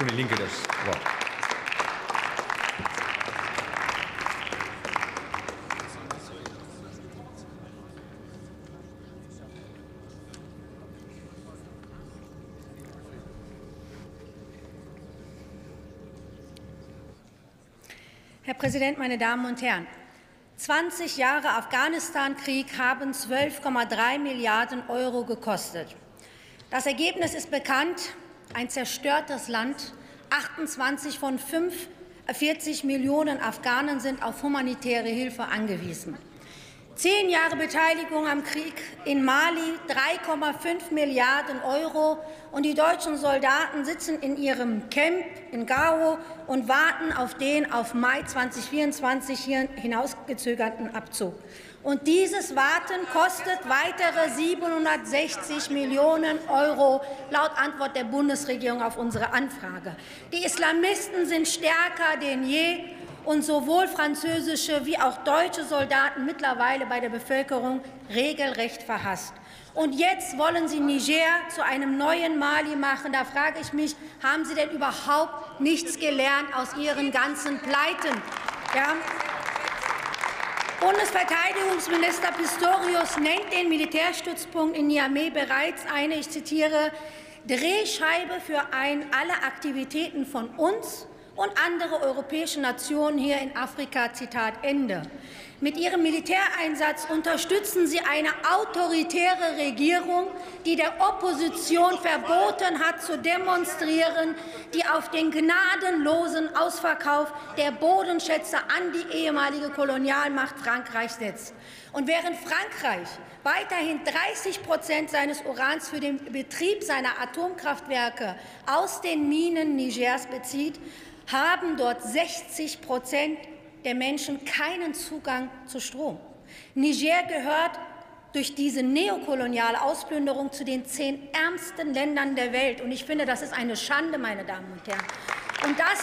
Die Linke das Wort. Herr Präsident, meine Damen und Herren! 20 Jahre Afghanistan-Krieg haben 12,3 Milliarden Euro gekostet. Das Ergebnis ist bekannt. Ein zerstörtes Land. 28 von 45 Millionen Afghanen sind auf humanitäre Hilfe angewiesen. Zehn Jahre Beteiligung am Krieg in Mali, 3,5 Milliarden Euro, und die deutschen Soldaten sitzen in ihrem Camp in Gao und warten auf den auf Mai 2024 hinausgezögerten Abzug. Und dieses Warten kostet weitere 760 Millionen Euro, laut Antwort der Bundesregierung auf unsere Anfrage. Die Islamisten sind stärker denn je und sowohl französische wie auch deutsche Soldaten mittlerweile bei der Bevölkerung regelrecht verhasst. Und jetzt wollen Sie Niger zu einem neuen Mali machen. Da frage ich mich, haben Sie denn überhaupt nichts gelernt aus Ihren ganzen Pleiten? Ja? Bundesverteidigungsminister Pistorius nennt den Militärstützpunkt in Niamey bereits eine, ich zitiere, Drehscheibe für ein, alle Aktivitäten von uns und andere europäische Nationen hier in Afrika. Zitat Ende. Mit ihrem Militäreinsatz unterstützen sie eine autoritäre Regierung, die der Opposition verboten hat, zu demonstrieren, die auf den gnadenlosen Ausverkauf der Bodenschätze an die ehemalige Kolonialmacht Frankreich setzt. Und während Frankreich weiterhin 30 Prozent seines Urans für den Betrieb seiner Atomkraftwerke aus den Minen Nigers bezieht, haben dort 60 Prozent der Menschen keinen Zugang zu Strom. Niger gehört durch diese neokoloniale Ausplünderung zu den zehn ärmsten Ländern der Welt. Und ich finde, das ist eine Schande, meine Damen und Herren. Und das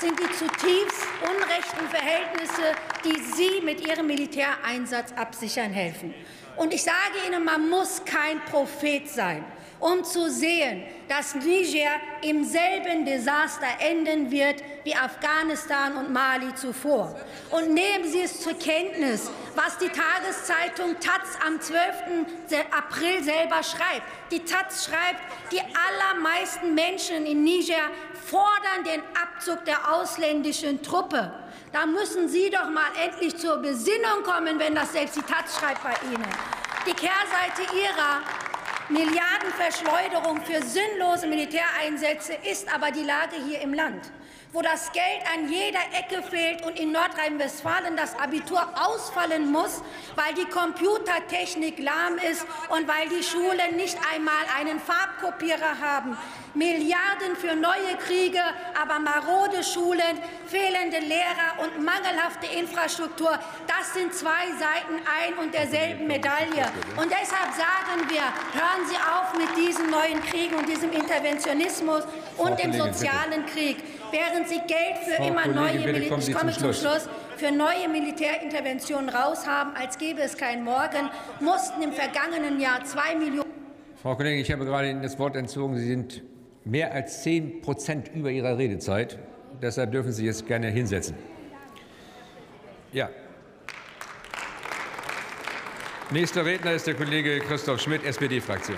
sind die zutiefst unrechten Verhältnisse, die Sie mit Ihrem Militäreinsatz absichern helfen. Und ich sage Ihnen, man muss kein Prophet sein um zu sehen, dass Niger im selben Desaster enden wird wie Afghanistan und Mali zuvor. Und nehmen Sie es zur Kenntnis, was die Tageszeitung Taz am 12. April selber schreibt. Die Taz schreibt, die allermeisten Menschen in Niger fordern den Abzug der ausländischen Truppe. Da müssen Sie doch mal endlich zur Besinnung kommen, wenn das selbst die Taz schreibt bei Ihnen. Die Kehrseite Ihrer Milliardenverschleuderung für sinnlose Militäreinsätze ist aber die Lage hier im Land, wo das Geld an jeder Ecke fehlt und in Nordrhein-Westfalen das Abitur ausfallen muss, weil die Computertechnik lahm ist und weil die Schulen nicht einmal einen Farbkopierer haben. Milliarden für neue Kriege, aber marode Schulen, fehlende Lehrer und mangelhafte Infrastruktur, das sind zwei Seiten ein und derselben Medaille. Und deshalb sagen wir, hören Sie auf mit diesen neuen Kriegen und diesem Interventionismus und dem sozialen Krieg, während Sie Geld für immer neue Militär ich komme zum Schluss für neue Militärinterventionen raushaben, als gäbe es keinen Morgen, mussten im vergangenen Jahr zwei Millionen. Frau Kollegin, ich habe gerade Ihnen das Wort entzogen. Sie sind mehr als zehn Prozent über Ihrer Redezeit. Deshalb dürfen Sie jetzt gerne hinsetzen. Ja. Nächster Redner ist der Kollege Christoph Schmidt, SPD-Fraktion.